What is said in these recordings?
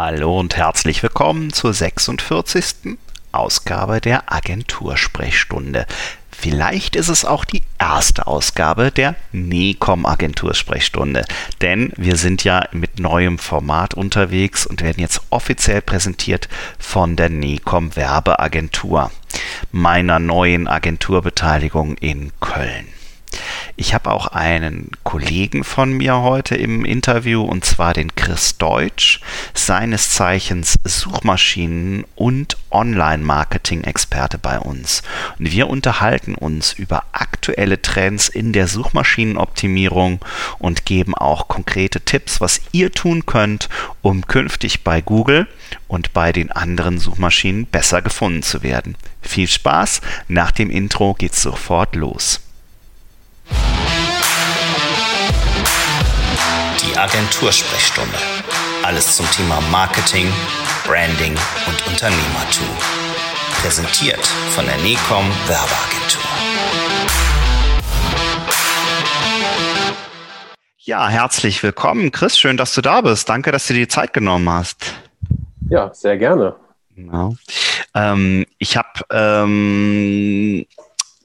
Hallo und herzlich willkommen zur 46. Ausgabe der Agentursprechstunde. Vielleicht ist es auch die erste Ausgabe der NECOM Agentursprechstunde, denn wir sind ja mit neuem Format unterwegs und werden jetzt offiziell präsentiert von der NECOM Werbeagentur, meiner neuen Agenturbeteiligung in Köln. Ich habe auch einen Kollegen von mir heute im Interview und zwar den Chris Deutsch, seines Zeichens Suchmaschinen- und Online-Marketing-Experte bei uns. Und wir unterhalten uns über aktuelle Trends in der Suchmaschinenoptimierung und geben auch konkrete Tipps, was ihr tun könnt, um künftig bei Google und bei den anderen Suchmaschinen besser gefunden zu werden. Viel Spaß, nach dem Intro geht's sofort los. Die Agentursprechstunde. Alles zum Thema Marketing, Branding und Unternehmertum. Präsentiert von der NECOM Werbeagentur. Ja, herzlich willkommen, Chris. Schön, dass du da bist. Danke, dass du dir die Zeit genommen hast. Ja, sehr gerne. Genau. Ähm, ich habe ähm,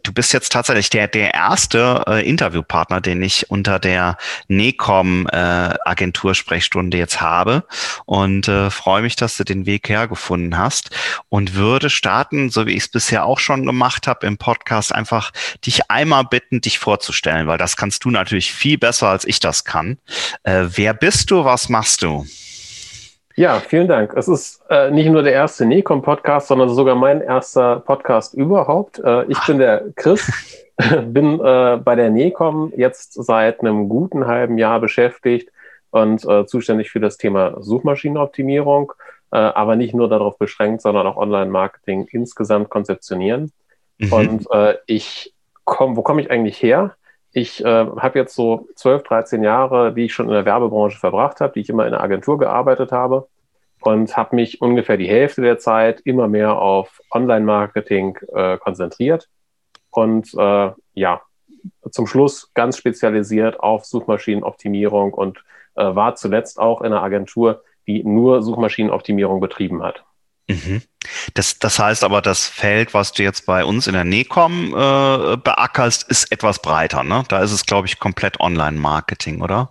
du bist jetzt tatsächlich der, der erste äh, Interviewpartner, den ich unter der NECOM äh, Agentursprechstunde jetzt habe und äh, freue mich, dass du den Weg hergefunden hast und würde starten, so wie ich es bisher auch schon gemacht habe im Podcast, einfach dich einmal bitten, dich vorzustellen, weil das kannst du natürlich viel besser, als ich das kann. Äh, wer bist du? Was machst du? Ja, vielen Dank. Es ist äh, nicht nur der erste Necom-Podcast, sondern sogar mein erster Podcast überhaupt. Äh, ich bin der Chris, bin äh, bei der Necom jetzt seit einem guten halben Jahr beschäftigt und äh, zuständig für das Thema Suchmaschinenoptimierung, äh, aber nicht nur darauf beschränkt, sondern auch Online-Marketing insgesamt konzeptionieren. Mhm. Und äh, ich komme, wo komme ich eigentlich her? Ich äh, habe jetzt so 12, 13 Jahre, die ich schon in der Werbebranche verbracht habe, die ich immer in der Agentur gearbeitet habe und habe mich ungefähr die Hälfte der Zeit immer mehr auf Online-Marketing äh, konzentriert und äh, ja, zum Schluss ganz spezialisiert auf Suchmaschinenoptimierung und äh, war zuletzt auch in einer Agentur, die nur Suchmaschinenoptimierung betrieben hat. Mhm. Das, das heißt aber, das Feld, was du jetzt bei uns in der NECOM äh, beackerst, ist etwas breiter. Ne? Da ist es, glaube ich, komplett Online-Marketing, oder?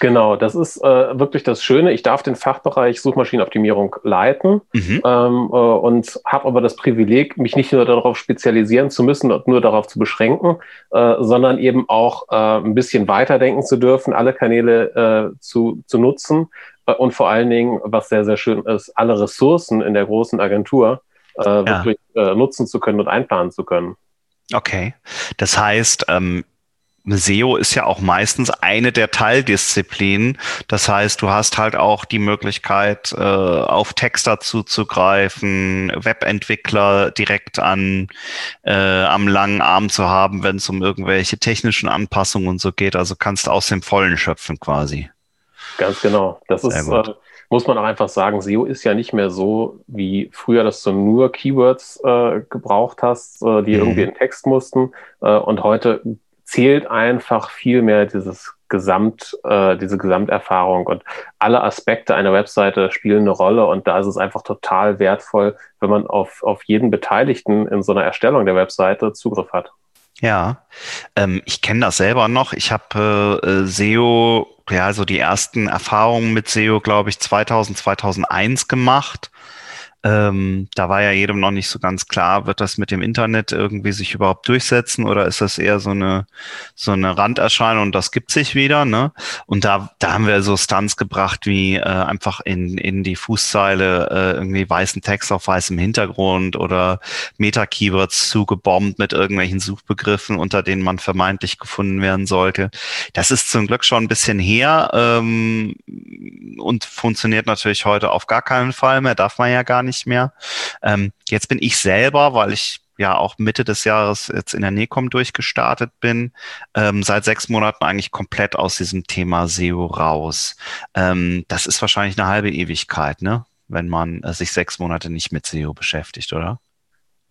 Genau, das ist äh, wirklich das Schöne. Ich darf den Fachbereich Suchmaschinenoptimierung leiten mhm. ähm, äh, und habe aber das Privileg, mich nicht nur darauf spezialisieren zu müssen und nur darauf zu beschränken, äh, sondern eben auch äh, ein bisschen weiterdenken zu dürfen, alle Kanäle äh, zu, zu nutzen und vor allen Dingen, was sehr, sehr schön ist, alle Ressourcen in der großen Agentur äh, ja. wirklich äh, nutzen zu können und einplanen zu können. Okay. Das heißt, ähm, SEO ist ja auch meistens eine der Teildisziplinen. Das heißt, du hast halt auch die Möglichkeit, äh, auf Texter zuzugreifen, Webentwickler direkt an äh, am langen Arm zu haben, wenn es um irgendwelche technischen Anpassungen und so geht. Also kannst aus dem Vollen schöpfen quasi. Ganz genau. Das ist, äh, muss man auch einfach sagen, SEO ist ja nicht mehr so wie früher, dass du nur Keywords äh, gebraucht hast, äh, die mhm. irgendwie in Text mussten. Äh, und heute zählt einfach viel mehr dieses Gesamt, äh, diese Gesamterfahrung und alle Aspekte einer Webseite spielen eine Rolle und da ist es einfach total wertvoll, wenn man auf, auf jeden Beteiligten in so einer Erstellung der Webseite Zugriff hat. Ja, ähm, ich kenne das selber noch. Ich habe äh, SEO, ja, so die ersten Erfahrungen mit SEO, glaube ich, 2000, 2001 gemacht. Ähm, da war ja jedem noch nicht so ganz klar, wird das mit dem Internet irgendwie sich überhaupt durchsetzen oder ist das eher so eine so eine Randerscheinung und das gibt sich wieder, ne? Und da da haben wir so Stunts gebracht wie äh, einfach in in die Fußzeile äh, irgendwie weißen Text auf weißem Hintergrund oder Meta-Keywords zugebombt mit irgendwelchen Suchbegriffen, unter denen man vermeintlich gefunden werden sollte. Das ist zum Glück schon ein bisschen her ähm, und funktioniert natürlich heute auf gar keinen Fall mehr, darf man ja gar nicht nicht mehr. Ähm, jetzt bin ich selber, weil ich ja auch Mitte des Jahres jetzt in der NECOM durchgestartet bin, ähm, seit sechs Monaten eigentlich komplett aus diesem Thema SEO raus. Ähm, das ist wahrscheinlich eine halbe Ewigkeit, ne? wenn man äh, sich sechs Monate nicht mit SEO beschäftigt, oder?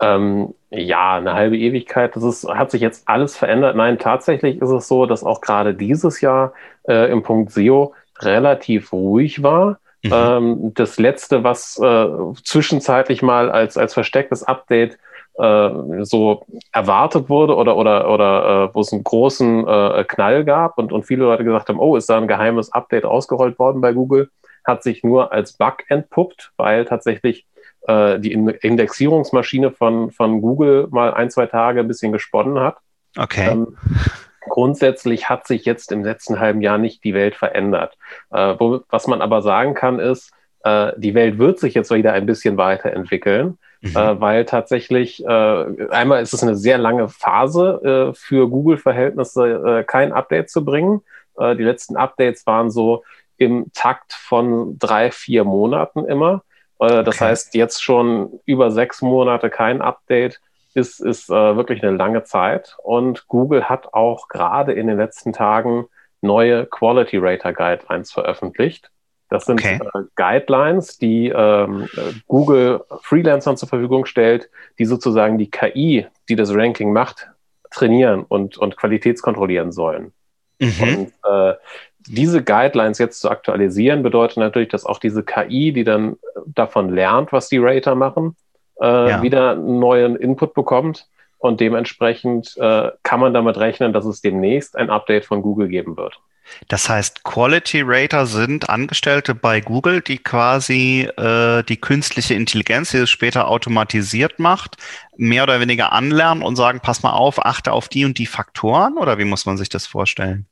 Ähm, ja, eine halbe Ewigkeit. Das ist, hat sich jetzt alles verändert. Nein, tatsächlich ist es so, dass auch gerade dieses Jahr äh, im Punkt SEO relativ ruhig war. Mhm. Ähm, das letzte, was äh, zwischenzeitlich mal als, als verstecktes Update äh, so erwartet wurde oder, oder, oder äh, wo es einen großen äh, Knall gab und, und viele Leute gesagt haben, oh, ist da ein geheimes Update ausgerollt worden bei Google, hat sich nur als Bug entpuppt, weil tatsächlich äh, die Indexierungsmaschine von, von Google mal ein, zwei Tage ein bisschen gesponnen hat. Okay. Ähm, grundsätzlich hat sich jetzt im letzten halben Jahr nicht die Welt verändert. Äh, wo, was man aber sagen kann, ist, äh, die Welt wird sich jetzt wieder ein bisschen weiterentwickeln, mhm. äh, weil tatsächlich äh, einmal ist es eine sehr lange Phase äh, für Google-Verhältnisse, äh, kein Update zu bringen. die letzten Updates waren so im Takt von drei, vier Monaten immer. das okay. heißt, jetzt schon über sechs Monate kein Update ist, ist äh, wirklich eine lange Zeit. Und Google hat auch gerade in den letzten Tagen neue Quality Rater Guidelines veröffentlicht. Das sind okay. äh, Guidelines, die ähm, Google Freelancern zur Verfügung stellt, die sozusagen die KI, die das Ranking macht, trainieren und, und qualitätskontrollieren sollen. Mhm. Und äh, diese Guidelines jetzt zu aktualisieren, bedeutet natürlich, dass auch diese KI, die dann davon lernt, was die Rater machen, äh, ja. wieder einen neuen Input bekommt. Und dementsprechend äh, kann man damit rechnen, dass es demnächst ein Update von Google geben wird. Das heißt, Quality Rater sind Angestellte bei Google, die quasi äh, die künstliche Intelligenz, die es später automatisiert macht, mehr oder weniger anlernen und sagen, pass mal auf, achte auf die und die Faktoren oder wie muss man sich das vorstellen?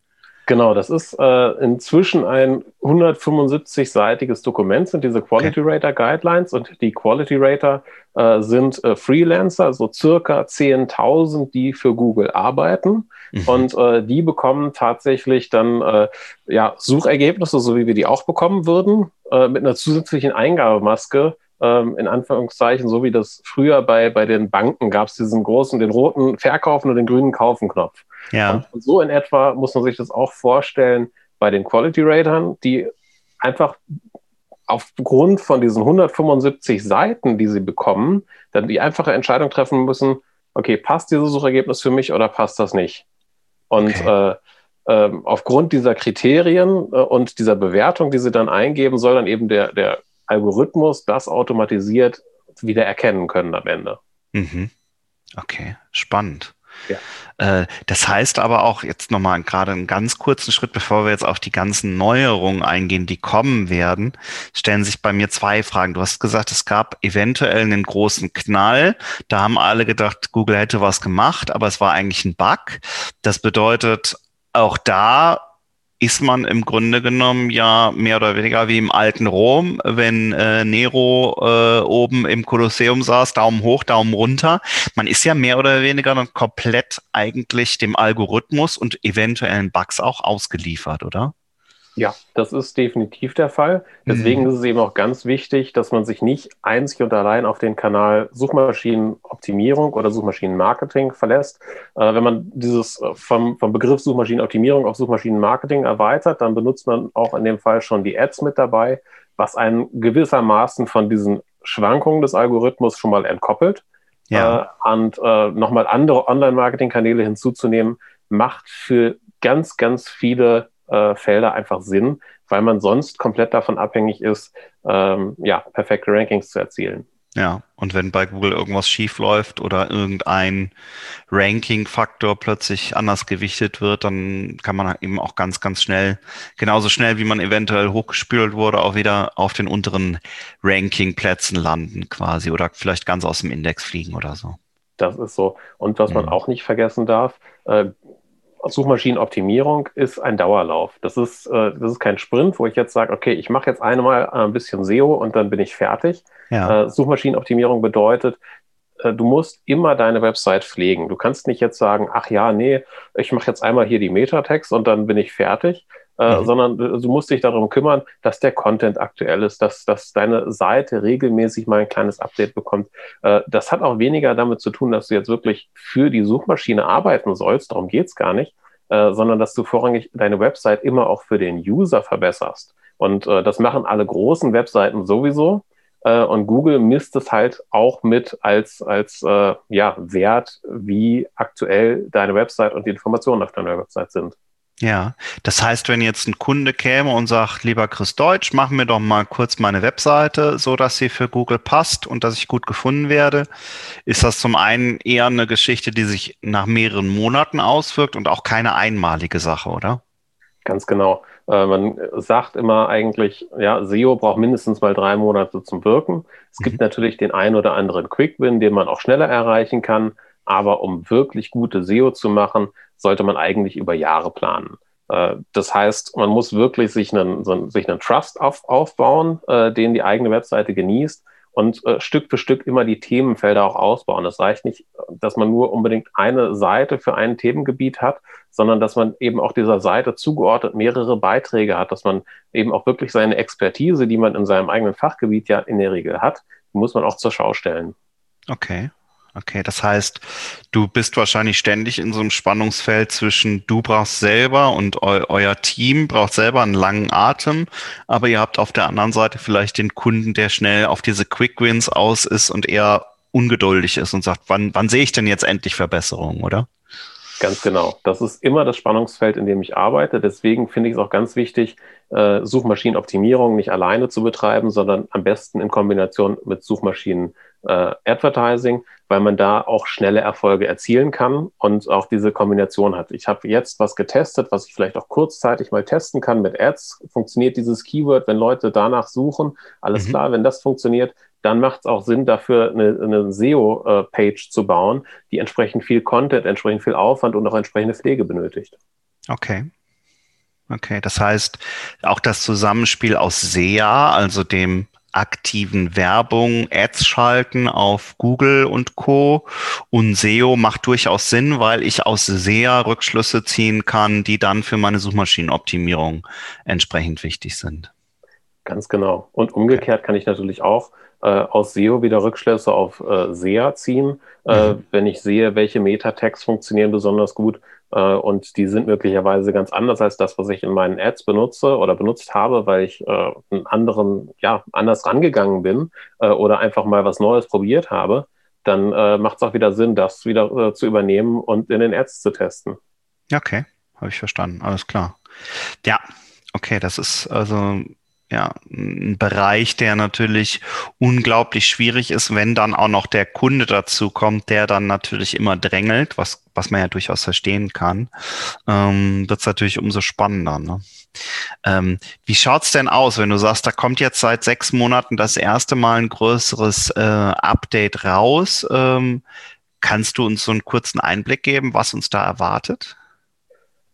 Genau, das ist äh, inzwischen ein 175-seitiges Dokument, sind diese Quality Rater Guidelines und die Quality Rater äh, sind äh, Freelancer, so circa 10.000, die für Google arbeiten. Mhm. Und äh, die bekommen tatsächlich dann äh, ja, Suchergebnisse, so wie wir die auch bekommen würden, äh, mit einer zusätzlichen Eingabemaske, ähm, in Anführungszeichen, so wie das früher bei, bei den Banken gab es diesen großen, den roten Verkaufen und den grünen Kaufen-Knopf. Ja. Und so in etwa muss man sich das auch vorstellen bei den Quality Ratern, die einfach aufgrund von diesen 175 Seiten, die sie bekommen, dann die einfache Entscheidung treffen müssen, okay, passt dieses Suchergebnis für mich oder passt das nicht? Und okay. äh, äh, aufgrund dieser Kriterien äh, und dieser Bewertung, die sie dann eingeben, soll dann eben der, der Algorithmus das automatisiert wieder erkennen können am Ende. Mhm. Okay, spannend. Ja. Äh, das heißt aber auch jetzt nochmal gerade einen ganz kurzen Schritt, bevor wir jetzt auf die ganzen Neuerungen eingehen, die kommen werden, stellen sich bei mir zwei Fragen. Du hast gesagt, es gab eventuell einen großen Knall. Da haben alle gedacht, Google hätte was gemacht, aber es war eigentlich ein Bug. Das bedeutet, auch da ist man im Grunde genommen ja mehr oder weniger wie im alten Rom, wenn äh, Nero äh, oben im Kolosseum saß, Daumen hoch, Daumen runter. Man ist ja mehr oder weniger dann komplett eigentlich dem Algorithmus und eventuellen Bugs auch ausgeliefert, oder? Ja, das ist definitiv der Fall. Deswegen mhm. ist es eben auch ganz wichtig, dass man sich nicht einzig und allein auf den Kanal Suchmaschinenoptimierung oder Suchmaschinenmarketing verlässt. Äh, wenn man dieses äh, vom, vom Begriff Suchmaschinenoptimierung auf Suchmaschinenmarketing erweitert, dann benutzt man auch in dem Fall schon die Ads mit dabei, was einen gewissermaßen von diesen Schwankungen des Algorithmus schon mal entkoppelt. Ja. Äh, und äh, nochmal andere Online-Marketing-Kanäle hinzuzunehmen, macht für ganz, ganz viele äh, Felder einfach Sinn, weil man sonst komplett davon abhängig ist, ähm, ja, perfekte Rankings zu erzielen. Ja, und wenn bei Google irgendwas schief läuft oder irgendein Ranking-Faktor plötzlich anders gewichtet wird, dann kann man eben auch ganz, ganz schnell, genauso schnell wie man eventuell hochgespült wurde, auch wieder auf den unteren Ranking-Plätzen landen quasi oder vielleicht ganz aus dem Index fliegen oder so. Das ist so. Und was mhm. man auch nicht vergessen darf, äh, Suchmaschinenoptimierung ist ein Dauerlauf. Das ist, äh, das ist kein Sprint, wo ich jetzt sage, okay, ich mache jetzt einmal ein bisschen SEO und dann bin ich fertig. Ja. Äh, Suchmaschinenoptimierung bedeutet, äh, du musst immer deine Website pflegen. Du kannst nicht jetzt sagen, ach ja, nee, ich mache jetzt einmal hier die Metatext und dann bin ich fertig, äh, mhm. sondern du musst dich darum kümmern, dass der Content aktuell ist, dass, dass deine Seite regelmäßig mal ein kleines Update bekommt. Äh, das hat auch weniger damit zu tun, dass du jetzt wirklich für die Suchmaschine arbeiten sollst, darum geht's gar nicht, äh, sondern dass du vorrangig deine Website immer auch für den User verbesserst. Und äh, das machen alle großen Webseiten sowieso. Äh, und Google misst es halt auch mit als, als äh, ja, Wert, wie aktuell deine Website und die Informationen auf deiner Website sind. Ja, das heißt, wenn jetzt ein Kunde käme und sagt, lieber Chris Deutsch, mach mir doch mal kurz meine Webseite, so dass sie für Google passt und dass ich gut gefunden werde, ist das zum einen eher eine Geschichte, die sich nach mehreren Monaten auswirkt und auch keine einmalige Sache, oder? Ganz genau. Äh, man sagt immer eigentlich, ja, SEO braucht mindestens mal drei Monate zum Wirken. Es mhm. gibt natürlich den einen oder anderen Quick-Win, den man auch schneller erreichen kann. Aber um wirklich gute SEO zu machen, sollte man eigentlich über Jahre planen. Äh, das heißt, man muss wirklich sich einen, so, sich einen Trust auf, aufbauen, äh, den die eigene Webseite genießt und äh, Stück für Stück immer die Themenfelder auch ausbauen. Es reicht nicht, dass man nur unbedingt eine Seite für ein Themengebiet hat, sondern dass man eben auch dieser Seite zugeordnet mehrere Beiträge hat, dass man eben auch wirklich seine Expertise, die man in seinem eigenen Fachgebiet ja in der Regel hat, muss man auch zur Schau stellen. Okay. Okay, das heißt, du bist wahrscheinlich ständig in so einem Spannungsfeld zwischen du brauchst selber und eu euer Team braucht selber einen langen Atem, aber ihr habt auf der anderen Seite vielleicht den Kunden, der schnell auf diese Quick Wins aus ist und eher ungeduldig ist und sagt, wann, wann sehe ich denn jetzt endlich Verbesserungen, oder? Ganz genau. Das ist immer das Spannungsfeld, in dem ich arbeite. Deswegen finde ich es auch ganz wichtig, äh, Suchmaschinenoptimierung nicht alleine zu betreiben, sondern am besten in Kombination mit Suchmaschinen äh, Advertising, weil man da auch schnelle Erfolge erzielen kann und auch diese Kombination hat. Ich habe jetzt was getestet, was ich vielleicht auch kurzzeitig mal testen kann mit Ads. Funktioniert dieses Keyword, wenn Leute danach suchen? Alles mhm. klar, wenn das funktioniert, dann macht es auch Sinn, dafür eine, eine SEO-Page zu bauen, die entsprechend viel Content, entsprechend viel Aufwand und auch entsprechende Pflege benötigt. Okay. Okay, das heißt, auch das Zusammenspiel aus SEA, also dem aktiven Werbung, Ads schalten auf Google und Co. Und SEO macht durchaus Sinn, weil ich aus SEA Rückschlüsse ziehen kann, die dann für meine Suchmaschinenoptimierung entsprechend wichtig sind. Ganz genau. Und umgekehrt kann ich natürlich auch aus SEO wieder Rückschlüsse auf äh, SEA ziehen, äh, mhm. wenn ich sehe, welche Metatext funktionieren besonders gut äh, und die sind möglicherweise ganz anders als das, was ich in meinen Ads benutze oder benutzt habe, weil ich äh, einen anderen, ja, anders rangegangen bin äh, oder einfach mal was Neues probiert habe, dann äh, macht es auch wieder Sinn, das wieder äh, zu übernehmen und in den Ads zu testen. Okay, habe ich verstanden, alles klar. Ja, okay, das ist also ja, ein Bereich, der natürlich unglaublich schwierig ist, wenn dann auch noch der Kunde dazu kommt, der dann natürlich immer drängelt, was, was man ja durchaus verstehen kann, ähm, wird es natürlich umso spannender. Ne? Ähm, wie schaut's denn aus, wenn du sagst, da kommt jetzt seit sechs Monaten das erste Mal ein größeres äh, Update raus? Ähm, kannst du uns so einen kurzen Einblick geben, was uns da erwartet?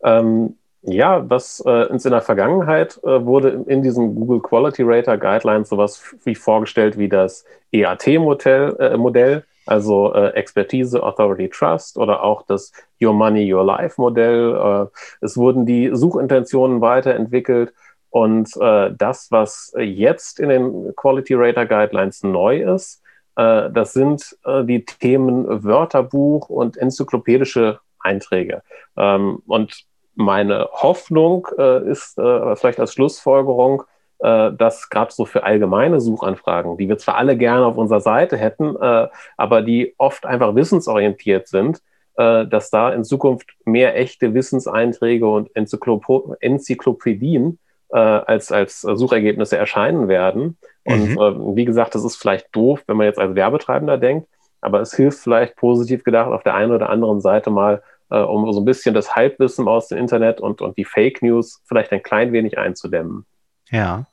Ähm, ja, was äh, in der Vergangenheit äh, wurde in diesen Google Quality Rater Guidelines sowas wie vorgestellt wie das EAT-Modell, äh, Modell, also äh, Expertise, Authority, Trust oder auch das Your Money, Your Life Modell. Äh, es wurden die Suchintentionen weiterentwickelt und äh, das, was jetzt in den Quality Rater Guidelines neu ist, äh, das sind äh, die Themen Wörterbuch und enzyklopädische Einträge. Ähm, und meine Hoffnung äh, ist äh, vielleicht als Schlussfolgerung, äh, dass gerade so für allgemeine Suchanfragen, die wir zwar alle gerne auf unserer Seite hätten, äh, aber die oft einfach wissensorientiert sind, äh, dass da in Zukunft mehr echte Wissenseinträge und Enzyklop Enzyklopädien äh, als, als Suchergebnisse erscheinen werden. Mhm. Und wie gesagt, das ist vielleicht doof, wenn man jetzt als Werbetreibender denkt, aber es hilft vielleicht positiv gedacht auf der einen oder anderen Seite mal äh, um so ein bisschen das Halbwissen aus dem Internet und, und die Fake News vielleicht ein klein wenig einzudämmen. Ja.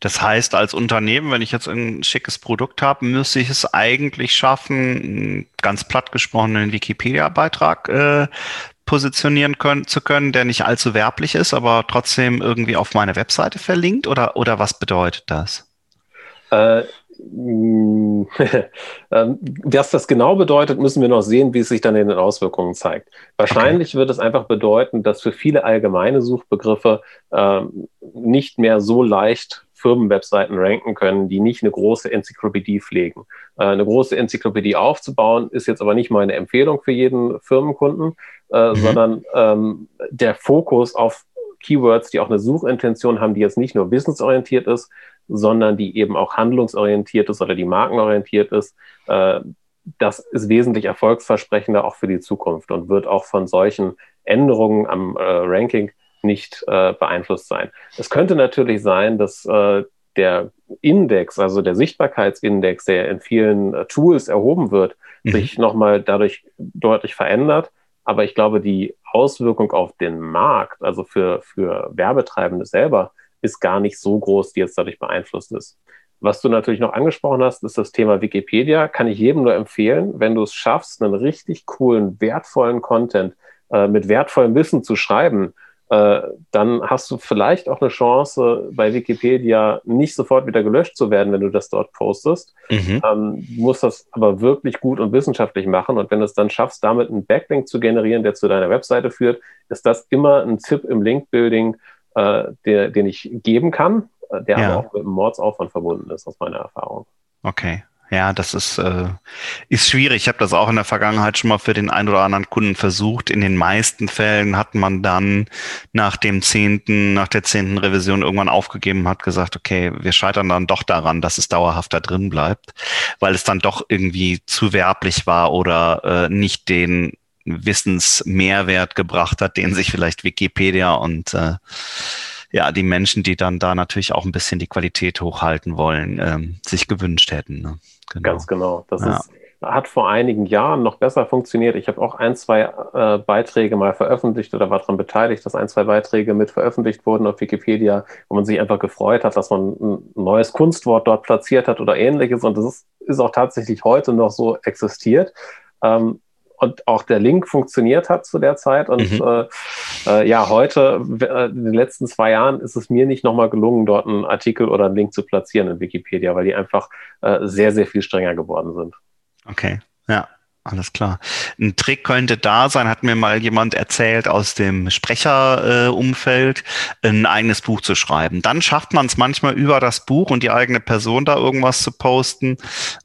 Das heißt, als Unternehmen, wenn ich jetzt ein schickes Produkt habe, müsste ich es eigentlich schaffen, ganz platt gesprochen einen Wikipedia-Beitrag äh, positionieren können, zu können, der nicht allzu werblich ist, aber trotzdem irgendwie auf meine Webseite verlinkt? Oder, oder was bedeutet das? Äh, was das genau bedeutet, müssen wir noch sehen, wie es sich dann in den Auswirkungen zeigt. Wahrscheinlich okay. wird es einfach bedeuten, dass für viele allgemeine Suchbegriffe ähm, nicht mehr so leicht Firmenwebseiten ranken können, die nicht eine große Enzyklopädie pflegen. Äh, eine große Enzyklopädie aufzubauen, ist jetzt aber nicht meine Empfehlung für jeden Firmenkunden, äh, mhm. sondern ähm, der Fokus auf Keywords, die auch eine Suchintention haben, die jetzt nicht nur wissensorientiert ist, sondern die eben auch handlungsorientiert ist oder die markenorientiert ist. Äh, das ist wesentlich erfolgsversprechender auch für die Zukunft und wird auch von solchen Änderungen am äh, Ranking nicht äh, beeinflusst sein. Es könnte natürlich sein, dass der Index, also der Sichtbarkeitsindex, der in vielen Tools erhoben wird, mhm. sich nochmal dadurch deutlich verändert. Aber ich glaube, die Auswirkung auf den Markt, also für, für Werbetreibende selber, ist gar nicht so groß, die jetzt dadurch beeinflusst ist. Was du natürlich noch angesprochen hast, ist das Thema Wikipedia. Kann ich jedem nur empfehlen, wenn du es schaffst, einen richtig coolen, wertvollen Content äh, mit wertvollem Wissen zu schreiben, äh, dann hast du vielleicht auch eine Chance, bei Wikipedia nicht sofort wieder gelöscht zu werden, wenn du das dort postest. Mhm. Ähm, du musst das aber wirklich gut und wissenschaftlich machen. Und wenn du es dann schaffst, damit einen Backlink zu generieren, der zu deiner Webseite führt, ist das immer ein Tipp im Link-Building, äh, der, den ich geben kann, äh, der ja. aber auch mit einem Mordsaufwand verbunden ist, aus meiner Erfahrung. Okay. Ja, das ist, äh, ist schwierig. Ich habe das auch in der Vergangenheit schon mal für den einen oder anderen Kunden versucht. In den meisten Fällen hat man dann nach dem zehnten, nach der zehnten Revision irgendwann aufgegeben, hat gesagt, okay, wir scheitern dann doch daran, dass es dauerhaft da drin bleibt, weil es dann doch irgendwie zu werblich war oder äh, nicht den Wissensmehrwert gebracht hat, den sich vielleicht Wikipedia und äh, ja, die Menschen, die dann da natürlich auch ein bisschen die Qualität hochhalten wollen, ähm, sich gewünscht hätten. Ne? Genau. Ganz genau. Das ja. ist, hat vor einigen Jahren noch besser funktioniert. Ich habe auch ein, zwei äh, Beiträge mal veröffentlicht oder war daran beteiligt, dass ein, zwei Beiträge mit veröffentlicht wurden auf Wikipedia, wo man sich einfach gefreut hat, dass man ein neues Kunstwort dort platziert hat oder ähnliches. Und das ist, ist auch tatsächlich heute noch so existiert. Ähm, und auch der Link funktioniert hat zu der Zeit. Und mhm. äh, äh, ja, heute, äh, in den letzten zwei Jahren, ist es mir nicht nochmal gelungen, dort einen Artikel oder einen Link zu platzieren in Wikipedia, weil die einfach äh, sehr, sehr viel strenger geworden sind. Okay, ja. Alles klar. Ein Trick könnte da sein, hat mir mal jemand erzählt aus dem Sprecherumfeld, äh, ein eigenes Buch zu schreiben. Dann schafft man es manchmal über das Buch und die eigene Person da irgendwas zu posten.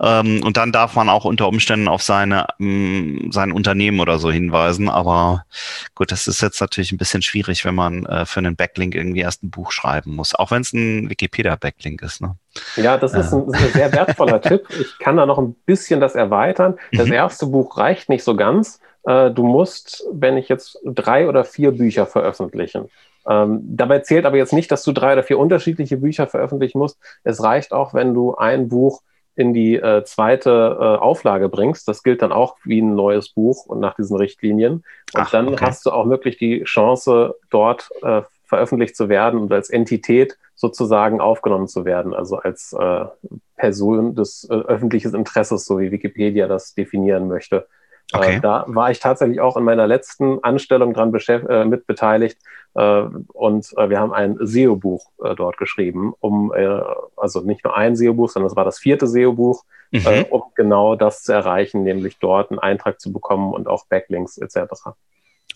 Ähm, und dann darf man auch unter Umständen auf seine, ähm, sein Unternehmen oder so hinweisen. Aber gut, das ist jetzt natürlich ein bisschen schwierig, wenn man äh, für einen Backlink irgendwie erst ein Buch schreiben muss. Auch wenn es ein Wikipedia-Backlink ist. Ne? Ja, das ist ein, ein sehr wertvoller Tipp. Ich kann da noch ein bisschen das erweitern. Das mhm. erste Buch reicht nicht so ganz. Äh, du musst, wenn ich jetzt drei oder vier Bücher veröffentlichen, ähm, dabei zählt aber jetzt nicht, dass du drei oder vier unterschiedliche Bücher veröffentlichen musst. Es reicht auch, wenn du ein Buch in die äh, zweite äh, Auflage bringst. Das gilt dann auch wie ein neues Buch und nach diesen Richtlinien. Und Ach, dann okay. hast du auch wirklich die Chance, dort äh, veröffentlicht zu werden und als Entität sozusagen aufgenommen zu werden, also als äh, Person des äh, öffentlichen Interesses, so wie Wikipedia das definieren möchte. Äh, okay. Äh, da war ich tatsächlich auch in meiner letzten Anstellung dran äh, mit beteiligt äh, und äh, wir haben ein SEO-Buch äh, dort geschrieben, um also nicht nur ein SEO-Buch, sondern es war das vierte SEO-Buch, mhm. um genau das zu erreichen, nämlich dort einen Eintrag zu bekommen und auch Backlinks etc.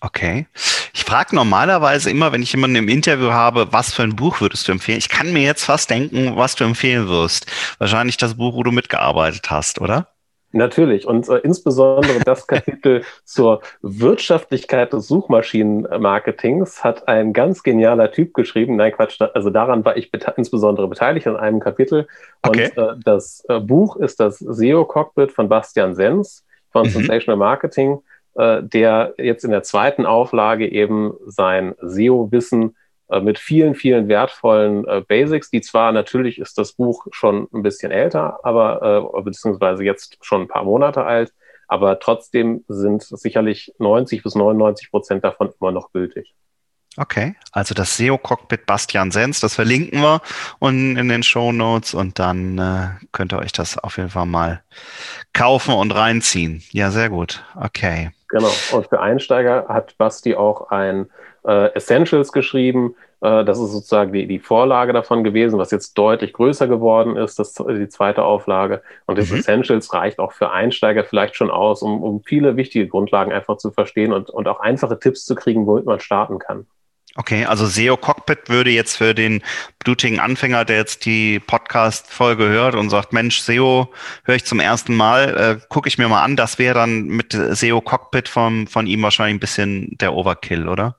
Okay. Ich frage normalerweise immer, wenn ich jemanden im Interview habe, was für ein Buch würdest du empfehlen? Ich kann mir jetzt fast denken, was du empfehlen wirst. Wahrscheinlich das Buch, wo du mitgearbeitet hast, oder? Natürlich. Und äh, insbesondere das Kapitel zur Wirtschaftlichkeit des Suchmaschinenmarketings hat ein ganz genialer Typ geschrieben. Nein, Quatsch, also daran war ich bete insbesondere beteiligt an einem Kapitel. Okay. Und äh, das äh, Buch ist das SEO-Cockpit von Bastian Sens von mhm. Sensational Marketing. Äh, der jetzt in der zweiten Auflage eben sein SEO-Wissen äh, mit vielen, vielen wertvollen äh, Basics, die zwar natürlich ist das Buch schon ein bisschen älter, aber beziehungsweise jetzt schon ein paar Monate alt, aber trotzdem sind sicherlich 90 bis 99 Prozent davon immer noch gültig. Okay, also das SEO-Cockpit Bastian Sens, das verlinken wir und in den Show Notes und dann äh, könnt ihr euch das auf jeden Fall mal kaufen und reinziehen. Ja, sehr gut. Okay. Genau. Und für Einsteiger hat Basti auch ein äh, Essentials geschrieben. Äh, das ist sozusagen die, die Vorlage davon gewesen, was jetzt deutlich größer geworden ist, das, die zweite Auflage. Und das mhm. Essentials reicht auch für Einsteiger vielleicht schon aus, um, um viele wichtige Grundlagen einfach zu verstehen und, und auch einfache Tipps zu kriegen, womit man starten kann. Okay, also SEO Cockpit würde jetzt für den blutigen Anfänger, der jetzt die Podcast-Folge hört und sagt, Mensch, SEO höre ich zum ersten Mal, äh, gucke ich mir mal an. Das wäre dann mit SEO Cockpit vom, von ihm wahrscheinlich ein bisschen der Overkill, oder?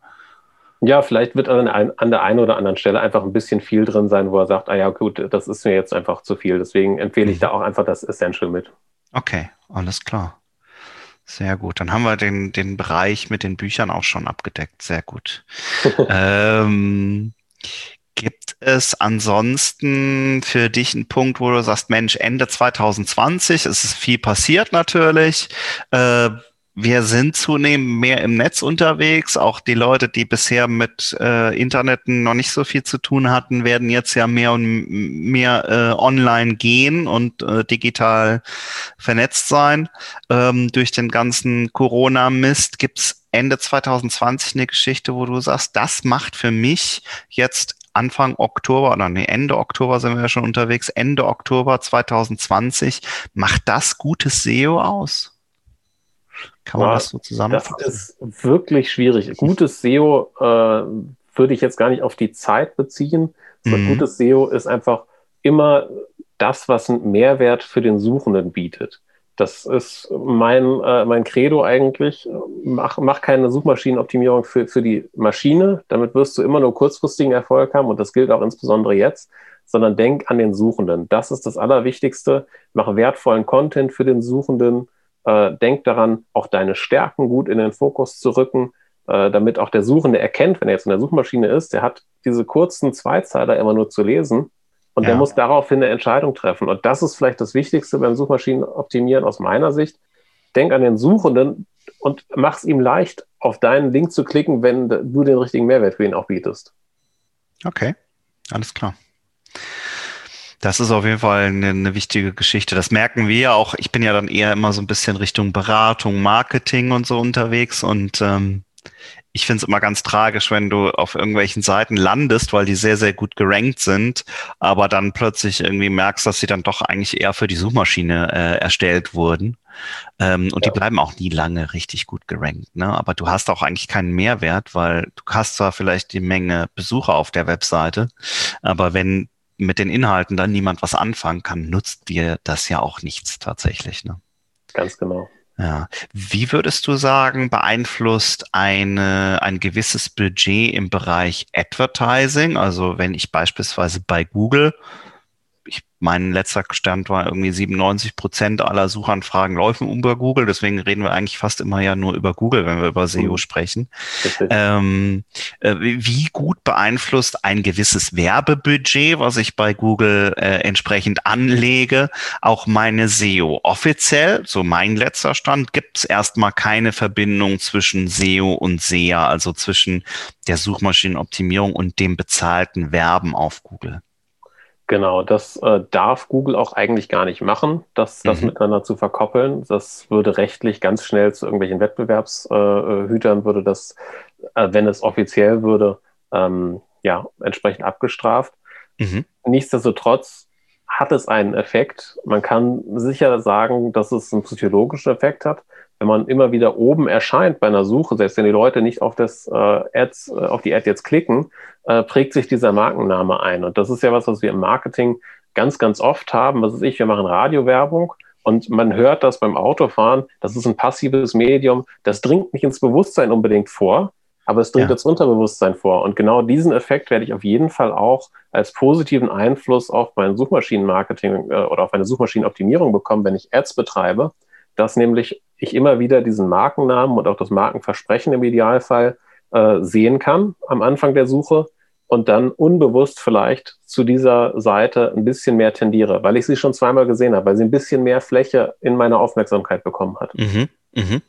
Ja, vielleicht wird an, an der einen oder anderen Stelle einfach ein bisschen viel drin sein, wo er sagt, ah ja, gut, das ist mir jetzt einfach zu viel. Deswegen empfehle ich mhm. da auch einfach das Essential mit. Okay, alles klar. Sehr gut. Dann haben wir den, den Bereich mit den Büchern auch schon abgedeckt. Sehr gut. ähm, gibt es ansonsten für dich einen Punkt, wo du sagst, Mensch, Ende 2020 ist es viel passiert natürlich. Äh, wir sind zunehmend mehr im Netz unterwegs. Auch die Leute, die bisher mit äh, Internet noch nicht so viel zu tun hatten, werden jetzt ja mehr und mehr äh, online gehen und äh, digital vernetzt sein. Ähm, durch den ganzen Corona-Mist gibt's Ende 2020 eine Geschichte, wo du sagst, das macht für mich jetzt Anfang Oktober oder nee, Ende Oktober sind wir ja schon unterwegs, Ende Oktober 2020, macht das gutes SEO aus? Kann man ja, das so zusammenfassen? Das ist wirklich schwierig. Gutes SEO äh, würde ich jetzt gar nicht auf die Zeit beziehen. Mhm. Gutes SEO ist einfach immer das, was einen Mehrwert für den Suchenden bietet. Das ist mein, äh, mein Credo eigentlich. Mach, mach keine Suchmaschinenoptimierung für, für die Maschine. Damit wirst du immer nur kurzfristigen Erfolg haben und das gilt auch insbesondere jetzt, sondern denk an den Suchenden. Das ist das Allerwichtigste. Mach wertvollen Content für den Suchenden äh, denk daran, auch deine Stärken gut in den Fokus zu rücken, äh, damit auch der Suchende erkennt, wenn er jetzt in der Suchmaschine ist, der hat diese kurzen Zweizeiler immer nur zu lesen und ja. der muss daraufhin eine Entscheidung treffen. Und das ist vielleicht das Wichtigste beim Suchmaschinenoptimieren aus meiner Sicht. Denk an den Suchenden und mach es ihm leicht, auf deinen Link zu klicken, wenn du den richtigen Mehrwert für ihn auch bietest. Okay, alles klar. Das ist auf jeden Fall eine, eine, wichtige Geschichte. Das merken wir ja auch. Ich bin ja dann eher immer so ein bisschen Richtung Beratung, Marketing und so unterwegs. Und ähm, ich finde es immer ganz tragisch, wenn du auf irgendwelchen Seiten landest, weil die sehr, sehr gut gerankt sind, aber dann plötzlich irgendwie merkst, dass sie dann doch eigentlich eher für die Suchmaschine äh, erstellt wurden. Ähm, und ja. die bleiben auch nie lange richtig gut gerankt. Ne? Aber du hast auch eigentlich keinen Mehrwert, weil du hast zwar vielleicht die Menge Besucher auf der Webseite, aber wenn mit den Inhalten dann niemand was anfangen kann, nutzt dir das ja auch nichts tatsächlich. Ne? Ganz genau. Ja. Wie würdest du sagen, beeinflusst eine, ein gewisses Budget im Bereich Advertising? Also wenn ich beispielsweise bei Google mein letzter Stand war irgendwie 97 Prozent aller Suchanfragen laufen über Google. Deswegen reden wir eigentlich fast immer ja nur über Google, wenn wir über SEO mhm. sprechen. Ähm, äh, wie gut beeinflusst ein gewisses Werbebudget, was ich bei Google äh, entsprechend anlege, auch meine SEO? Offiziell, so mein letzter Stand, gibt es erstmal keine Verbindung zwischen SEO und SEA, also zwischen der Suchmaschinenoptimierung und dem bezahlten Werben auf Google. Genau, das äh, darf Google auch eigentlich gar nicht machen, das, das mhm. miteinander zu verkoppeln. Das würde rechtlich ganz schnell zu irgendwelchen Wettbewerbshütern, äh, würde das, äh, wenn es offiziell würde, ähm, ja, entsprechend abgestraft. Mhm. Nichtsdestotrotz hat es einen Effekt. Man kann sicher sagen, dass es einen psychologischen Effekt hat wenn man immer wieder oben erscheint bei einer Suche, selbst wenn die Leute nicht auf das äh, Ads, äh, auf die Ad jetzt klicken, äh, prägt sich dieser Markenname ein. Und das ist ja was, was wir im Marketing ganz, ganz oft haben. Was ist ich? Wir machen Radiowerbung und man hört das beim Autofahren. Das ist ein passives Medium. Das dringt nicht ins Bewusstsein unbedingt vor, aber es dringt ja. ins Unterbewusstsein vor. Und genau diesen Effekt werde ich auf jeden Fall auch als positiven Einfluss auf mein Suchmaschinenmarketing äh, oder auf meine Suchmaschinenoptimierung bekommen, wenn ich Ads betreibe dass nämlich ich immer wieder diesen Markennamen und auch das Markenversprechen im Idealfall äh, sehen kann am Anfang der Suche und dann unbewusst vielleicht zu dieser Seite ein bisschen mehr tendiere, weil ich sie schon zweimal gesehen habe, weil sie ein bisschen mehr Fläche in meiner Aufmerksamkeit bekommen hat. Mhm, mh.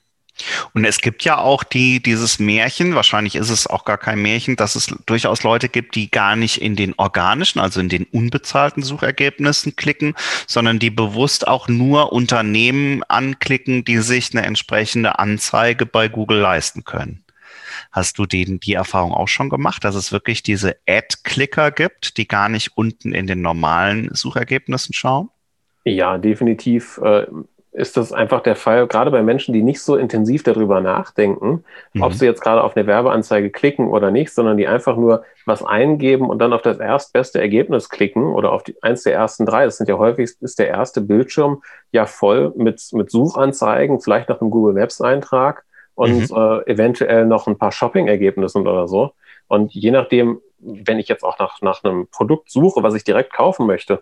Und es gibt ja auch die, dieses Märchen, wahrscheinlich ist es auch gar kein Märchen, dass es durchaus Leute gibt, die gar nicht in den organischen, also in den unbezahlten Suchergebnissen klicken, sondern die bewusst auch nur Unternehmen anklicken, die sich eine entsprechende Anzeige bei Google leisten können. Hast du den, die Erfahrung auch schon gemacht, dass es wirklich diese Ad-Clicker gibt, die gar nicht unten in den normalen Suchergebnissen schauen? Ja, definitiv. Ist das einfach der Fall, gerade bei Menschen, die nicht so intensiv darüber nachdenken, mhm. ob sie jetzt gerade auf eine Werbeanzeige klicken oder nicht, sondern die einfach nur was eingeben und dann auf das erstbeste Ergebnis klicken oder auf die, eins der ersten drei. Das sind ja häufig, ist der erste Bildschirm ja voll mit, mit Suchanzeigen, vielleicht noch einem Google Maps Eintrag und mhm. äh, eventuell noch ein paar Shopping-Ergebnissen oder so. Und je nachdem, wenn ich jetzt auch nach, nach einem Produkt suche, was ich direkt kaufen möchte,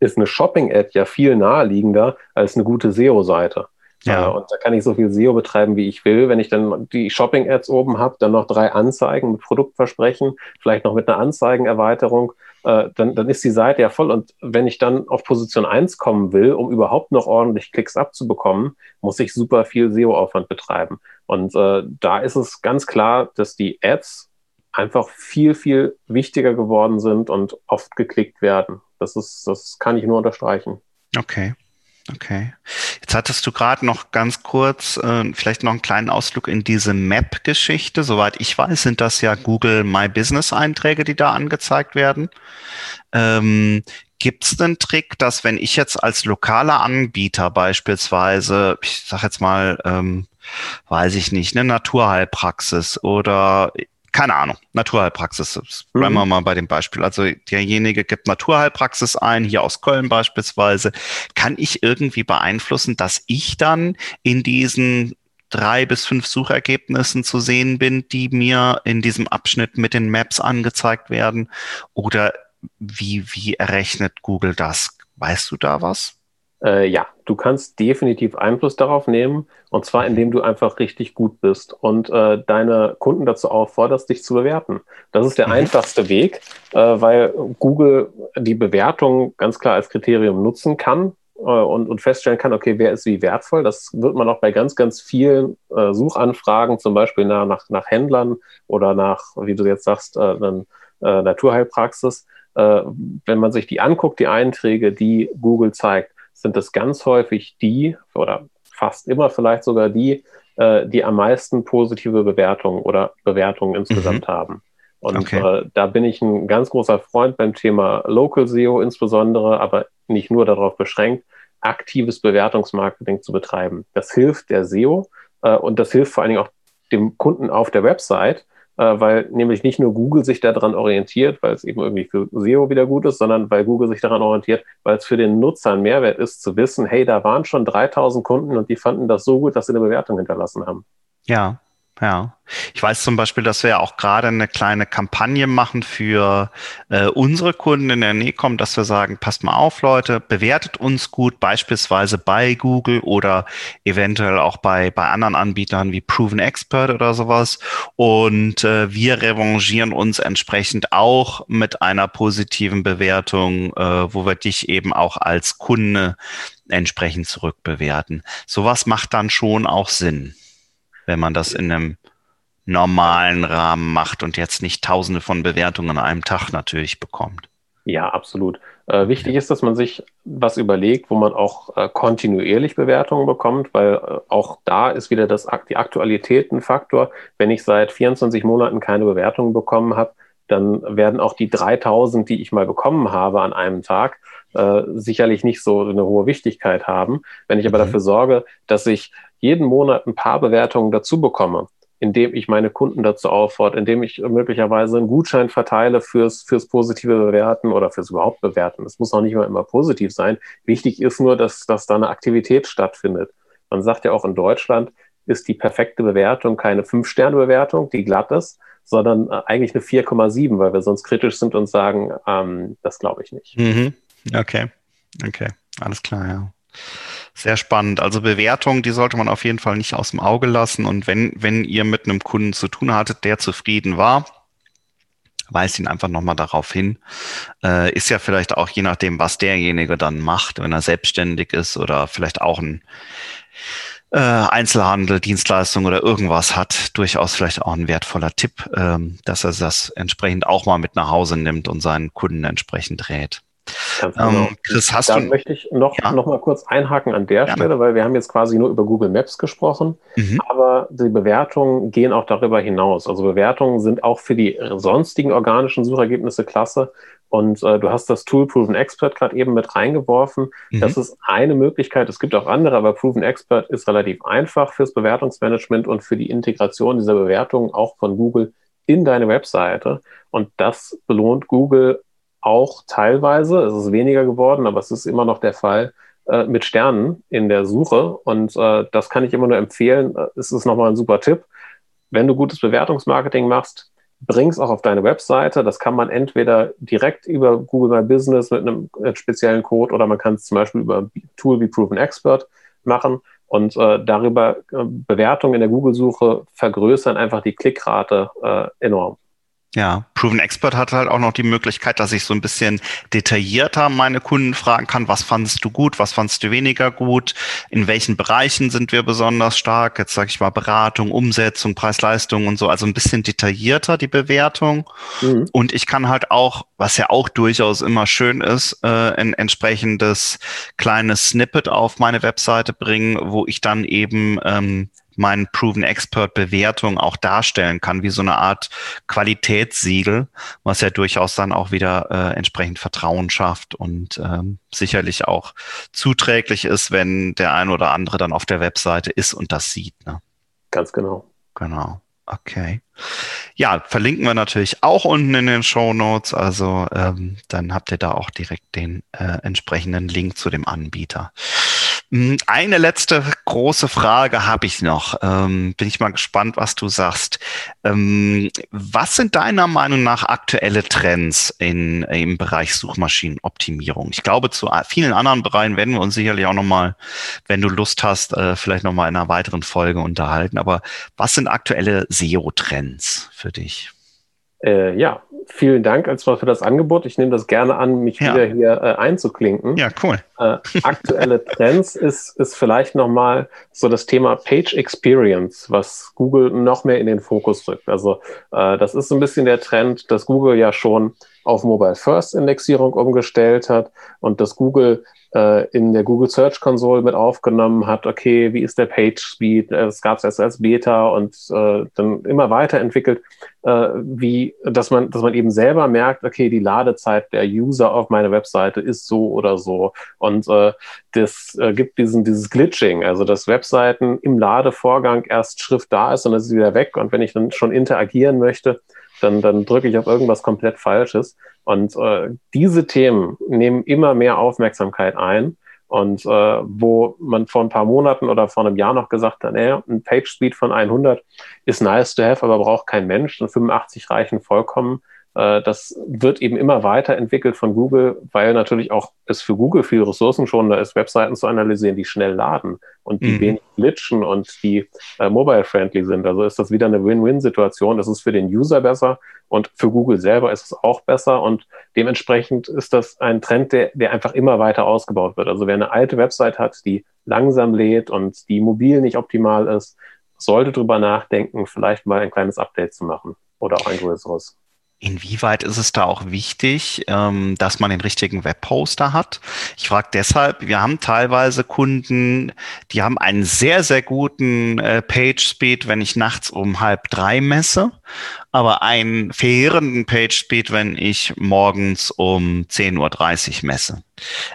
ist eine Shopping-Ad ja viel naheliegender als eine gute SEO-Seite. Ja. Äh, und da kann ich so viel SEO betreiben, wie ich will. Wenn ich dann die Shopping-Ads oben habe, dann noch drei Anzeigen mit Produktversprechen, vielleicht noch mit einer Anzeigenerweiterung, äh, dann, dann ist die Seite ja voll. Und wenn ich dann auf Position 1 kommen will, um überhaupt noch ordentlich Klicks abzubekommen, muss ich super viel SEO-Aufwand betreiben. Und äh, da ist es ganz klar, dass die Ads einfach viel, viel wichtiger geworden sind und oft geklickt werden. Das ist, das kann ich nur unterstreichen. Okay. Okay. Jetzt hattest du gerade noch ganz kurz äh, vielleicht noch einen kleinen Ausflug in diese Map-Geschichte. Soweit ich weiß, sind das ja Google My Business-Einträge, die da angezeigt werden. Ähm, Gibt es einen Trick, dass wenn ich jetzt als lokaler Anbieter beispielsweise, ich sage jetzt mal, ähm, weiß ich nicht, eine Naturheilpraxis oder keine Ahnung, Naturheilpraxis. Bleiben wir mhm. mal bei dem Beispiel. Also derjenige gibt Naturheilpraxis ein, hier aus Köln beispielsweise. Kann ich irgendwie beeinflussen, dass ich dann in diesen drei bis fünf Suchergebnissen zu sehen bin, die mir in diesem Abschnitt mit den Maps angezeigt werden? Oder wie, wie errechnet Google das? Weißt du da was? Äh, ja, du kannst definitiv Einfluss darauf nehmen, und zwar indem du einfach richtig gut bist und äh, deine Kunden dazu aufforderst, dich zu bewerten. Das ist der mhm. einfachste Weg, äh, weil Google die Bewertung ganz klar als Kriterium nutzen kann äh, und, und, feststellen kann, okay, wer ist wie wertvoll. Das wird man auch bei ganz, ganz vielen äh, Suchanfragen, zum Beispiel nach, nach, nach, Händlern oder nach, wie du jetzt sagst, äh, dann, Naturheilpraxis. wenn man sich die anguckt, die Einträge, die Google zeigt, sind es ganz häufig die oder fast immer vielleicht sogar die, äh, die am meisten positive Bewertungen oder Bewertungen insgesamt mhm. haben. Und okay. äh, da bin ich ein ganz großer Freund beim Thema Local SEO insbesondere, aber nicht nur darauf beschränkt, aktives Bewertungsmarketing zu betreiben. Das hilft der SEO äh, und das hilft vor allen Dingen auch dem Kunden auf der Website, weil nämlich nicht nur Google sich daran orientiert, weil es eben irgendwie für SEO wieder gut ist, sondern weil Google sich daran orientiert, weil es für den Nutzer ein Mehrwert ist, zu wissen, hey, da waren schon 3000 Kunden und die fanden das so gut, dass sie eine Bewertung hinterlassen haben. Ja, ja, ich weiß zum Beispiel, dass wir auch gerade eine kleine Kampagne machen für äh, unsere Kunden in der Nähe dass wir sagen, passt mal auf, Leute, bewertet uns gut, beispielsweise bei Google oder eventuell auch bei, bei anderen Anbietern wie Proven Expert oder sowas. Und äh, wir revanchieren uns entsprechend auch mit einer positiven Bewertung, äh, wo wir dich eben auch als Kunde entsprechend zurückbewerten. Sowas macht dann schon auch Sinn wenn man das in einem normalen Rahmen macht und jetzt nicht tausende von Bewertungen an einem Tag natürlich bekommt. Ja, absolut. Äh, wichtig ist, dass man sich was überlegt, wo man auch äh, kontinuierlich Bewertungen bekommt, weil äh, auch da ist wieder das, die Aktualität ein Faktor. Wenn ich seit 24 Monaten keine Bewertungen bekommen habe, dann werden auch die 3000, die ich mal bekommen habe an einem Tag, äh, sicherlich nicht so eine hohe Wichtigkeit haben. Wenn ich aber mhm. dafür sorge, dass ich jeden Monat ein paar Bewertungen dazu bekomme, indem ich meine Kunden dazu auffordere, indem ich möglicherweise einen Gutschein verteile fürs, fürs positive Bewerten oder fürs überhaupt Bewerten. Das muss auch nicht mal immer positiv sein. Wichtig ist nur, dass, dass da eine Aktivität stattfindet. Man sagt ja auch in Deutschland, ist die perfekte Bewertung keine Fünf-Sterne-Bewertung, die glatt ist, sondern äh, eigentlich eine 4,7, weil wir sonst kritisch sind und sagen, ähm, das glaube ich nicht. Mhm. Okay, okay, alles klar, ja. Sehr spannend. Also Bewertung, die sollte man auf jeden Fall nicht aus dem Auge lassen. Und wenn, wenn ihr mit einem Kunden zu tun hattet, der zufrieden war, weist ihn einfach nochmal darauf hin. Äh, ist ja vielleicht auch je nachdem, was derjenige dann macht, wenn er selbstständig ist oder vielleicht auch ein äh, Einzelhandel, Dienstleistung oder irgendwas hat, durchaus vielleicht auch ein wertvoller Tipp, ähm, dass er das entsprechend auch mal mit nach Hause nimmt und seinen Kunden entsprechend rät. Ähm, genau. Hast da du... möchte ich noch, ja. noch mal kurz einhaken an der ja. Stelle, weil wir haben jetzt quasi nur über Google Maps gesprochen, mhm. aber die Bewertungen gehen auch darüber hinaus. Also Bewertungen sind auch für die sonstigen organischen Suchergebnisse klasse. Und äh, du hast das Tool Proven Expert gerade eben mit reingeworfen. Mhm. Das ist eine Möglichkeit. Es gibt auch andere, aber Proven Expert ist relativ einfach fürs Bewertungsmanagement und für die Integration dieser Bewertungen auch von Google in deine Webseite. Und das belohnt Google auch teilweise, es ist weniger geworden, aber es ist immer noch der Fall, äh, mit Sternen in der Suche. Und äh, das kann ich immer nur empfehlen. Äh, es ist nochmal ein super Tipp. Wenn du gutes Bewertungsmarketing machst, bring es auch auf deine Webseite. Das kann man entweder direkt über Google My Business mit einem speziellen Code oder man kann es zum Beispiel über Tool wie Proven Expert machen. und äh, darüber äh, Bewertungen in der Google-Suche vergrößern einfach die Klickrate äh, enorm. Ja, Proven Expert hat halt auch noch die Möglichkeit, dass ich so ein bisschen detaillierter meine Kunden fragen kann, was fandest du gut, was fandest du weniger gut, in welchen Bereichen sind wir besonders stark, jetzt sage ich mal Beratung, Umsetzung, Preis-Leistung und so, also ein bisschen detaillierter die Bewertung. Mhm. Und ich kann halt auch, was ja auch durchaus immer schön ist, äh, ein entsprechendes kleines Snippet auf meine Webseite bringen, wo ich dann eben ähm, meinen Proven Expert Bewertung auch darstellen kann, wie so eine Art Qualitätssiegel, was ja durchaus dann auch wieder äh, entsprechend Vertrauen schafft und ähm, sicherlich auch zuträglich ist, wenn der ein oder andere dann auf der Webseite ist und das sieht. Ne? Ganz genau. Genau. Okay. Ja, verlinken wir natürlich auch unten in den Show Notes. Also ähm, dann habt ihr da auch direkt den äh, entsprechenden Link zu dem Anbieter. Hm, eine letzte große Frage habe ich noch. Ähm, bin ich mal gespannt, was du sagst. Ähm, was sind deiner Meinung nach aktuelle Trends in, im Bereich Suchmaschinenoptimierung? Ich glaube, zu vielen anderen Bereichen werden wir uns sicherlich auch nochmal, wenn du Lust hast, äh, vielleicht nochmal in einer weiteren Folge unterhalten. Aber was sind aktuelle SEO-Trends für dich? Äh, ja, vielen Dank erstmal für das Angebot. Ich nehme das gerne an, mich ja. wieder hier äh, einzuklinken. Ja, cool. Äh, aktuelle Trends ist, ist vielleicht nochmal so das Thema Page Experience, was Google noch mehr in den Fokus rückt. Also äh, das ist so ein bisschen der Trend, dass Google ja schon auf Mobile First Indexierung umgestellt hat und dass Google in der Google Search Console mit aufgenommen hat, okay, wie ist der Page Speed, es gab es erst als Beta und äh, dann immer weiterentwickelt, äh, wie, dass man, dass man eben selber merkt, okay, die Ladezeit der User auf meiner Webseite ist so oder so. Und äh, das äh, gibt diesen, dieses Glitching, also dass Webseiten im Ladevorgang erst Schrift da ist und es ist wieder weg. Und wenn ich dann schon interagieren möchte, dann, dann drücke ich auf irgendwas komplett Falsches. Und äh, diese Themen nehmen immer mehr Aufmerksamkeit ein. Und äh, wo man vor ein paar Monaten oder vor einem Jahr noch gesagt hat, naja, ein Page Speed von 100 ist nice to have, aber braucht kein Mensch und 85 reichen vollkommen, das wird eben immer weiterentwickelt von Google, weil natürlich auch es für Google viel ressourcenschonender ist, Webseiten zu analysieren, die schnell laden und die mhm. wenig glitchen und die äh, mobile-friendly sind. Also ist das wieder eine Win-Win-Situation. Das ist für den User besser und für Google selber ist es auch besser. Und dementsprechend ist das ein Trend, der, der einfach immer weiter ausgebaut wird. Also wer eine alte Website hat, die langsam lädt und die mobil nicht optimal ist, sollte darüber nachdenken, vielleicht mal ein kleines Update zu machen oder auch ein größeres. Inwieweit ist es da auch wichtig, ähm, dass man den richtigen Webhoster hat? Ich frage deshalb, wir haben teilweise Kunden, die haben einen sehr, sehr guten äh, Page Speed, wenn ich nachts um halb drei messe, aber einen verheerenden Page Speed, wenn ich morgens um 10.30 Uhr messe.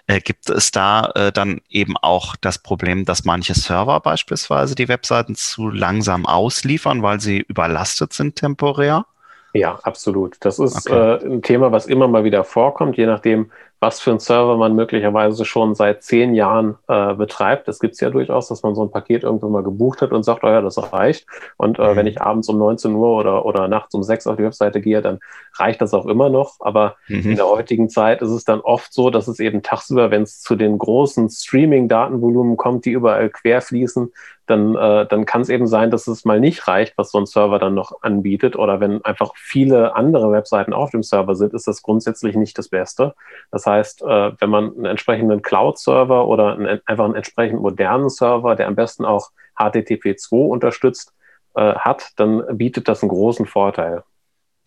Äh, gibt es da äh, dann eben auch das Problem, dass manche Server beispielsweise die Webseiten zu langsam ausliefern, weil sie überlastet sind temporär? Ja, absolut. Das ist okay. äh, ein Thema, was immer mal wieder vorkommt, je nachdem, was für ein Server man möglicherweise schon seit zehn Jahren äh, betreibt. Das gibt es ja durchaus, dass man so ein Paket irgendwann mal gebucht hat und sagt, oh ja, das reicht. Und äh, mhm. wenn ich abends um 19 Uhr oder, oder nachts um 6 auf die Webseite gehe, dann reicht das auch immer noch. Aber mhm. in der heutigen Zeit ist es dann oft so, dass es eben tagsüber, wenn es zu den großen Streaming-Datenvolumen kommt, die überall quer fließen, dann, äh, dann kann es eben sein, dass es mal nicht reicht, was so ein Server dann noch anbietet. Oder wenn einfach viele andere Webseiten auf dem Server sind, ist das grundsätzlich nicht das Beste. Das heißt, äh, wenn man einen entsprechenden Cloud-Server oder einen, einfach einen entsprechend modernen Server, der am besten auch HTTP2 unterstützt, äh, hat, dann bietet das einen großen Vorteil.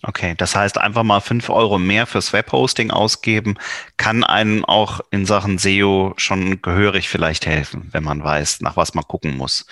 Okay, das heißt einfach mal fünf Euro mehr fürs Webhosting ausgeben, kann einem auch in Sachen SEO schon gehörig vielleicht helfen, wenn man weiß, nach was man gucken muss.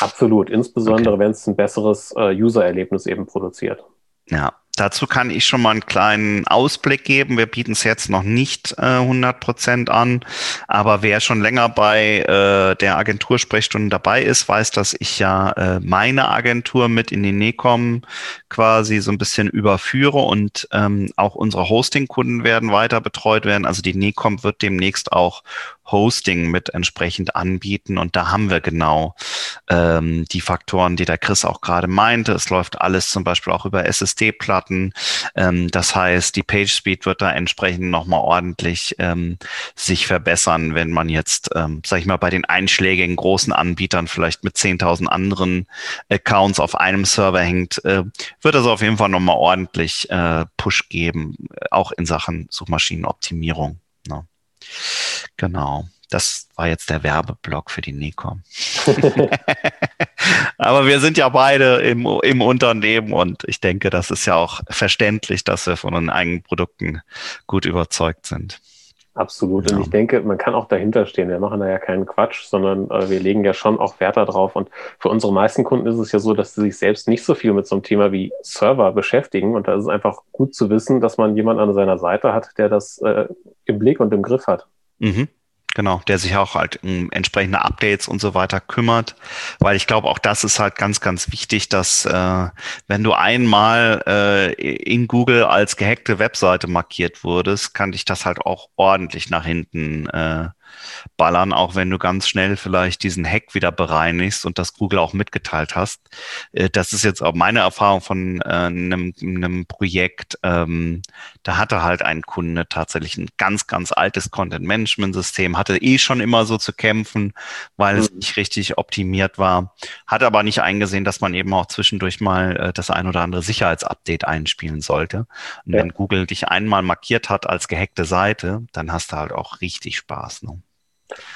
Absolut, insbesondere okay. wenn es ein besseres äh, User-Erlebnis eben produziert. Ja, Dazu kann ich schon mal einen kleinen Ausblick geben. Wir bieten es jetzt noch nicht äh, 100 Prozent an, aber wer schon länger bei äh, der Agentursprechstunde dabei ist, weiß, dass ich ja äh, meine Agentur mit in die Necom quasi so ein bisschen überführe und ähm, auch unsere Hosting-Kunden werden weiter betreut werden. Also die Necom wird demnächst auch Hosting mit entsprechend anbieten. Und da haben wir genau ähm, die Faktoren, die der Chris auch gerade meinte. Es läuft alles zum Beispiel auch über SSD-Platten. Ähm, das heißt, die Page Speed wird da entsprechend nochmal ordentlich ähm, sich verbessern, wenn man jetzt, ähm, sag ich mal, bei den einschlägigen großen Anbietern vielleicht mit 10.000 anderen Accounts auf einem Server hängt, äh, wird das auf jeden Fall nochmal ordentlich äh, Push geben, auch in Sachen Suchmaschinenoptimierung. Ne? Genau. Das war jetzt der Werbeblock für die Necom. Aber wir sind ja beide im, im Unternehmen und ich denke, das ist ja auch verständlich, dass wir von unseren eigenen Produkten gut überzeugt sind. Absolut. Ja. Und ich denke, man kann auch dahinter stehen. Wir machen da ja keinen Quatsch, sondern äh, wir legen ja schon auch Wert darauf. Und für unsere meisten Kunden ist es ja so, dass sie sich selbst nicht so viel mit so einem Thema wie Server beschäftigen. Und da ist es einfach gut zu wissen, dass man jemanden an seiner Seite hat, der das äh, im Blick und im Griff hat. Mhm. Genau, der sich auch halt um entsprechende Updates und so weiter kümmert, weil ich glaube, auch das ist halt ganz, ganz wichtig, dass äh, wenn du einmal äh, in Google als gehackte Webseite markiert wurdest, kann dich das halt auch ordentlich nach hinten äh, ballern, auch wenn du ganz schnell vielleicht diesen Hack wieder bereinigst und das Google auch mitgeteilt hast. Äh, das ist jetzt auch meine Erfahrung von äh, einem, einem Projekt. Ähm, da hatte halt ein Kunde tatsächlich ein ganz, ganz altes Content-Management-System, hatte eh schon immer so zu kämpfen, weil mhm. es nicht richtig optimiert war, hat aber nicht eingesehen, dass man eben auch zwischendurch mal äh, das ein oder andere Sicherheitsupdate einspielen sollte. Und ja. wenn Google dich einmal markiert hat als gehackte Seite, dann hast du halt auch richtig Spaß. Ne?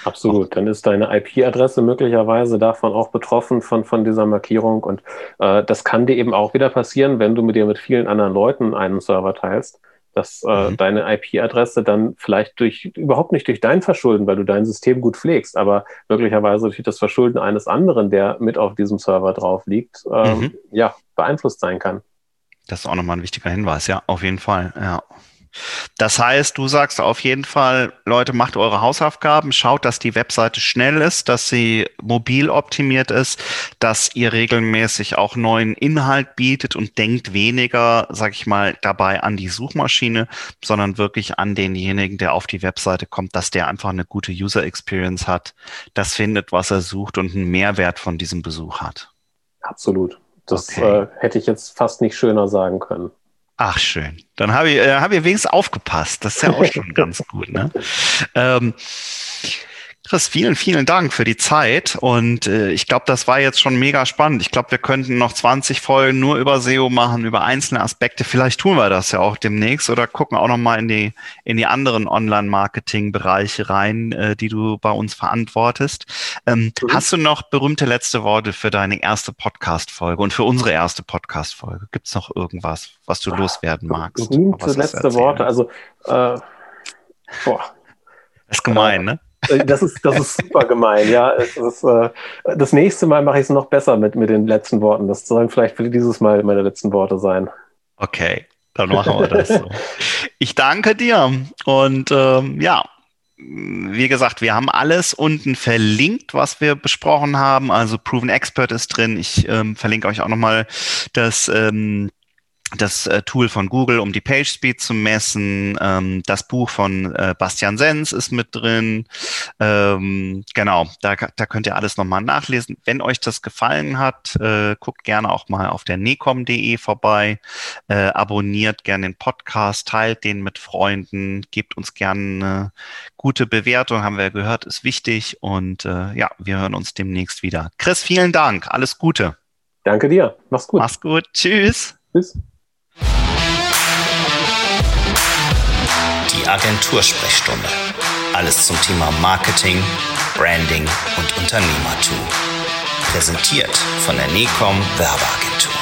Absolut. Dann ist deine IP-Adresse möglicherweise davon auch betroffen von, von dieser Markierung. Und äh, das kann dir eben auch wieder passieren, wenn du mit dir mit vielen anderen Leuten einen Server teilst, dass äh, mhm. deine IP-Adresse dann vielleicht durch überhaupt nicht durch dein Verschulden, weil du dein System gut pflegst, aber möglicherweise durch das Verschulden eines anderen, der mit auf diesem Server drauf liegt, äh, mhm. ja, beeinflusst sein kann. Das ist auch nochmal ein wichtiger Hinweis, ja, auf jeden Fall, ja. Das heißt, du sagst auf jeden Fall, Leute, macht eure Hausaufgaben, schaut, dass die Webseite schnell ist, dass sie mobil optimiert ist, dass ihr regelmäßig auch neuen Inhalt bietet und denkt weniger, sag ich mal, dabei an die Suchmaschine, sondern wirklich an denjenigen, der auf die Webseite kommt, dass der einfach eine gute User Experience hat, das findet, was er sucht und einen Mehrwert von diesem Besuch hat. Absolut. Das okay. äh, hätte ich jetzt fast nicht schöner sagen können. Ach, schön. Dann habe ich, äh, hab ich wenigstens aufgepasst. Das ist ja auch schon ganz gut. Ne? Ähm, Chris, vielen, vielen Dank für die Zeit. Und äh, ich glaube, das war jetzt schon mega spannend. Ich glaube, wir könnten noch 20 Folgen nur über SEO machen, über einzelne Aspekte. Vielleicht tun wir das ja auch demnächst oder gucken auch nochmal in die, in die anderen Online-Marketing-Bereiche rein, äh, die du bei uns verantwortest. Ähm, mhm. Hast du noch berühmte letzte Worte für deine erste Podcast-Folge und für unsere erste Podcast-Folge? Gibt es noch irgendwas, was du loswerden magst? Berühmte letzte Worte. Also, äh, boah. Das ist gemein, ne? Äh, das ist, das ist super gemein, ja. Ist, äh, das nächste Mal mache ich es noch besser mit, mit den letzten Worten. Das sollen vielleicht für dieses Mal meine letzten Worte sein. Okay, dann machen wir das so. Ich danke dir und ähm, ja, wie gesagt, wir haben alles unten verlinkt, was wir besprochen haben. Also Proven Expert ist drin. Ich ähm, verlinke euch auch nochmal das ähm, das äh, Tool von Google, um die Page Speed zu messen. Ähm, das Buch von äh, Bastian Sens ist mit drin. Ähm, genau, da, da könnt ihr alles nochmal nachlesen. Wenn euch das gefallen hat, äh, guckt gerne auch mal auf der necom.de vorbei. Äh, abonniert gerne den Podcast, teilt den mit Freunden, gebt uns gerne eine gute Bewertung, haben wir gehört, ist wichtig. Und äh, ja, wir hören uns demnächst wieder. Chris, vielen Dank. Alles Gute. Danke dir. Mach's gut. Mach's gut. Tschüss. Tschüss. Die Agentursprechstunde. Alles zum Thema Marketing, Branding und Unternehmertum. Präsentiert von der NECOM Werbeagentur.